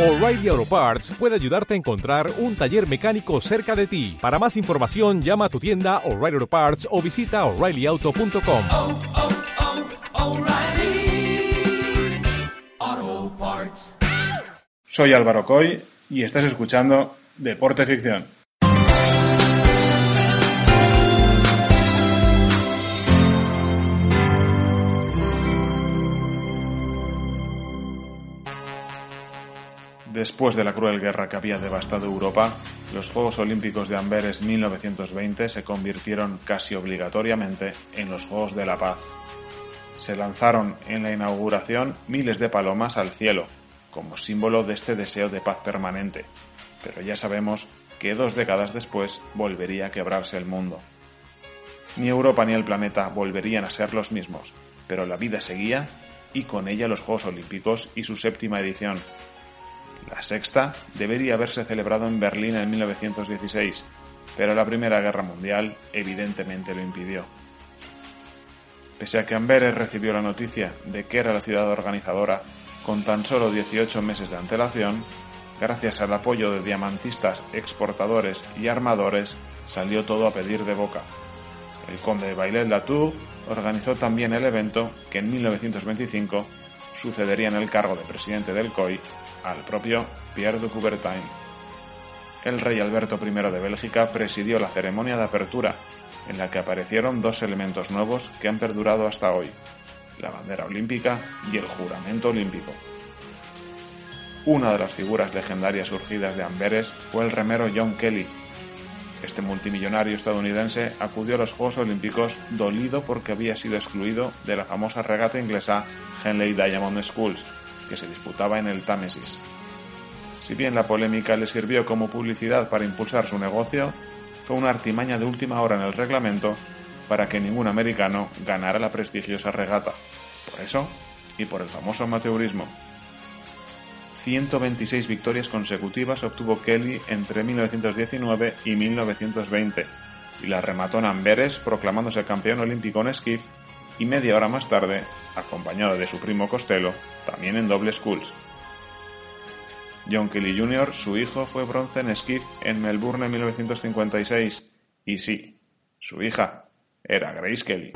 O'Reilly Auto Parts puede ayudarte a encontrar un taller mecánico cerca de ti. Para más información, llama a tu tienda O'Reilly Auto Parts o visita oreillyauto.com. oh, oh, Parts. Soy Álvaro Coy y estás escuchando Deporte Ficción. Después de la cruel guerra que había devastado Europa, los Juegos Olímpicos de Amberes 1920 se convirtieron casi obligatoriamente en los Juegos de la Paz. Se lanzaron en la inauguración miles de palomas al cielo, como símbolo de este deseo de paz permanente, pero ya sabemos que dos décadas después volvería a quebrarse el mundo. Ni Europa ni el planeta volverían a ser los mismos, pero la vida seguía y con ella los Juegos Olímpicos y su séptima edición, la sexta debería haberse celebrado en Berlín en 1916, pero la Primera Guerra Mundial evidentemente lo impidió. Pese a que Amberes recibió la noticia de que era la ciudad organizadora con tan solo 18 meses de antelación, gracias al apoyo de diamantistas, exportadores y armadores, salió todo a pedir de boca. El conde de Bailet-Latour organizó también el evento que en 1925 sucedería en el cargo de presidente del COI al propio Pierre de Coubertin. El rey Alberto I de Bélgica presidió la ceremonia de apertura, en la que aparecieron dos elementos nuevos que han perdurado hasta hoy, la bandera olímpica y el juramento olímpico. Una de las figuras legendarias surgidas de Amberes fue el remero John Kelly. Este multimillonario estadounidense acudió a los Juegos Olímpicos dolido porque había sido excluido de la famosa regata inglesa Henley Diamond Schools, que se disputaba en el Támesis. Si bien la polémica le sirvió como publicidad para impulsar su negocio, fue una artimaña de última hora en el reglamento para que ningún americano ganara la prestigiosa regata. Por eso, y por el famoso amateurismo. 126 victorias consecutivas obtuvo Kelly entre 1919 y 1920, y la remató en Amberes proclamándose campeón olímpico en esquí y media hora más tarde, acompañado de su primo Costello, también en doble schools. John Kelly Jr., su hijo, fue bronce en esquí en Melbourne en 1956, y sí, su hija era Grace Kelly.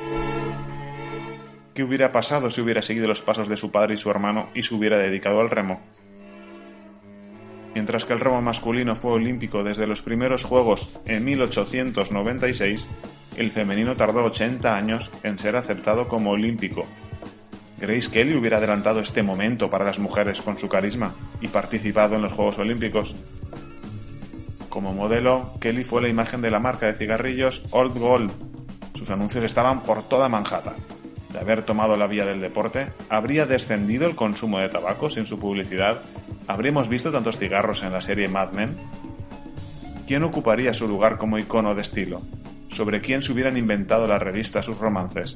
¿Qué hubiera pasado si hubiera seguido los pasos de su padre y su hermano y se hubiera dedicado al remo? Mientras que el remo masculino fue olímpico desde los primeros Juegos en 1896, el femenino tardó 80 años en ser aceptado como olímpico. Grace Kelly hubiera adelantado este momento para las mujeres con su carisma y participado en los Juegos Olímpicos. Como modelo, Kelly fue la imagen de la marca de cigarrillos Old Gold. Sus anuncios estaban por toda Manhattan. De haber tomado la vía del deporte, ¿habría descendido el consumo de tabaco sin su publicidad? ¿Habríamos visto tantos cigarros en la serie Mad Men? ¿Quién ocuparía su lugar como icono de estilo? ¿Sobre quién se hubieran inventado las revistas sus romances?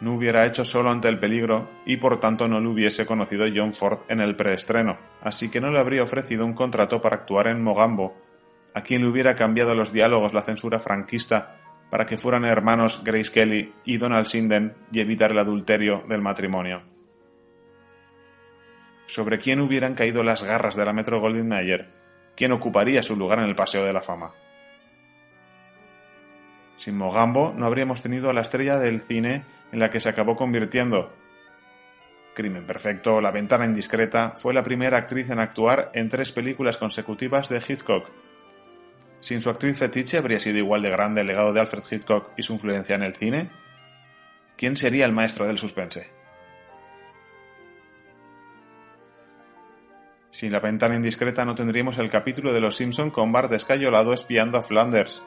no hubiera hecho solo ante el peligro y por tanto no le hubiese conocido John Ford en el preestreno, así que no le habría ofrecido un contrato para actuar en Mogambo, a quien le hubiera cambiado los diálogos la censura franquista para que fueran hermanos Grace Kelly y Donald Sinden y evitar el adulterio del matrimonio. Sobre quién hubieran caído las garras de la Metro Goldwyn Mayer, quién ocuparía su lugar en el Paseo de la Fama. Sin Mogambo no habríamos tenido a la estrella del cine en la que se acabó convirtiendo. Crimen Perfecto, La Ventana Indiscreta, fue la primera actriz en actuar en tres películas consecutivas de Hitchcock. Sin su actriz fetiche habría sido igual de grande el legado de Alfred Hitchcock y su influencia en el cine. ¿Quién sería el maestro del suspense? Sin la ventana indiscreta no tendríamos el capítulo de Los Simpson con Bart descayolado espiando a Flanders.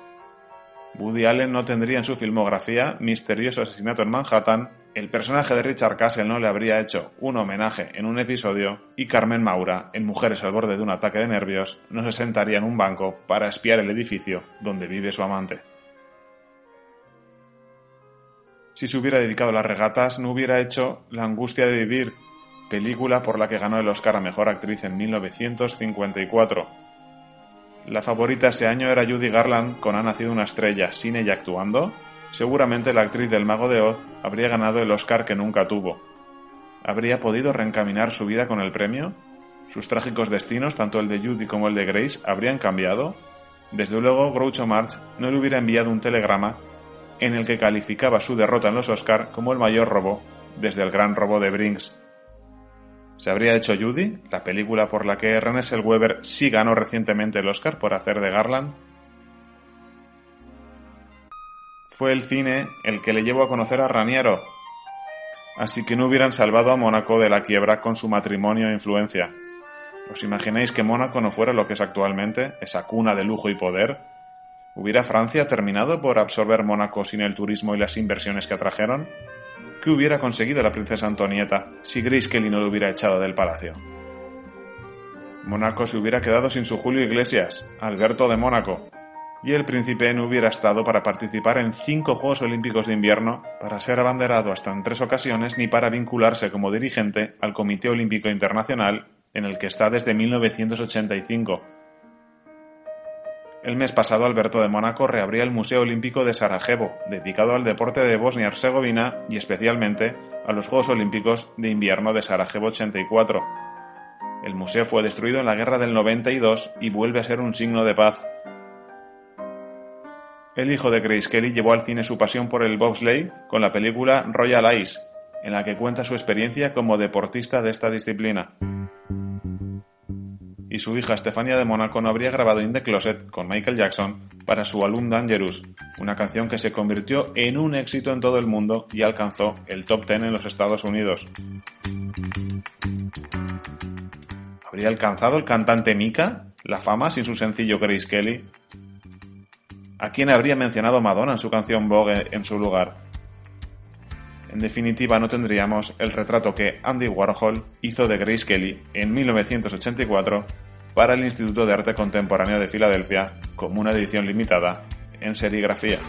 Woody Allen no tendría en su filmografía Misterioso asesinato en Manhattan, el personaje de Richard Castle no le habría hecho un homenaje en un episodio y Carmen Maura, en Mujeres al borde de un ataque de nervios, no se sentaría en un banco para espiar el edificio donde vive su amante. Si se hubiera dedicado a las regatas, no hubiera hecho La angustia de vivir, película por la que ganó el Oscar a Mejor Actriz en 1954. La favorita ese año era Judy Garland con Ha nacido una estrella, sin ella actuando. Seguramente la actriz del Mago de Oz habría ganado el Oscar que nunca tuvo. ¿Habría podido reencaminar su vida con el premio? ¿Sus trágicos destinos, tanto el de Judy como el de Grace, habrían cambiado? Desde luego, Groucho Marx no le hubiera enviado un telegrama en el que calificaba su derrota en los Oscar como el mayor robo desde el gran robo de Brinks. ¿Se habría hecho Judy, la película por la que René Selweber sí ganó recientemente el Oscar por hacer de Garland? Fue el cine el que le llevó a conocer a Raniero, así que no hubieran salvado a Mónaco de la quiebra con su matrimonio e influencia. ¿Os imagináis que Mónaco no fuera lo que es actualmente, esa cuna de lujo y poder? ¿Hubiera Francia terminado por absorber Mónaco sin el turismo y las inversiones que atrajeron? ¿Qué hubiera conseguido la princesa Antonieta si Grace no lo hubiera echado del palacio? Mónaco se hubiera quedado sin su Julio Iglesias, Alberto de Mónaco, y el príncipe no hubiera estado para participar en cinco Juegos Olímpicos de Invierno, para ser abanderado hasta en tres ocasiones, ni para vincularse como dirigente al Comité Olímpico Internacional en el que está desde 1985. El mes pasado Alberto de Mónaco reabría el Museo Olímpico de Sarajevo, dedicado al deporte de Bosnia-Herzegovina y especialmente a los Juegos Olímpicos de Invierno de Sarajevo 84. El museo fue destruido en la Guerra del 92 y vuelve a ser un signo de paz. El hijo de Grace Kelly llevó al cine su pasión por el bobsleigh con la película Royal Ice, en la que cuenta su experiencia como deportista de esta disciplina y su hija Stefania de Mónaco no habría grabado In the Closet con Michael Jackson para su álbum Dangerous, una canción que se convirtió en un éxito en todo el mundo y alcanzó el top 10 en los Estados Unidos. ¿Habría alcanzado el cantante Mika la fama sin su sencillo Grace Kelly? ¿A quién habría mencionado Madonna en su canción Vogue en su lugar? En definitiva, no tendríamos el retrato que Andy Warhol hizo de Grace Kelly en 1984 para el Instituto de Arte Contemporáneo de Filadelfia como una edición limitada en serigrafía.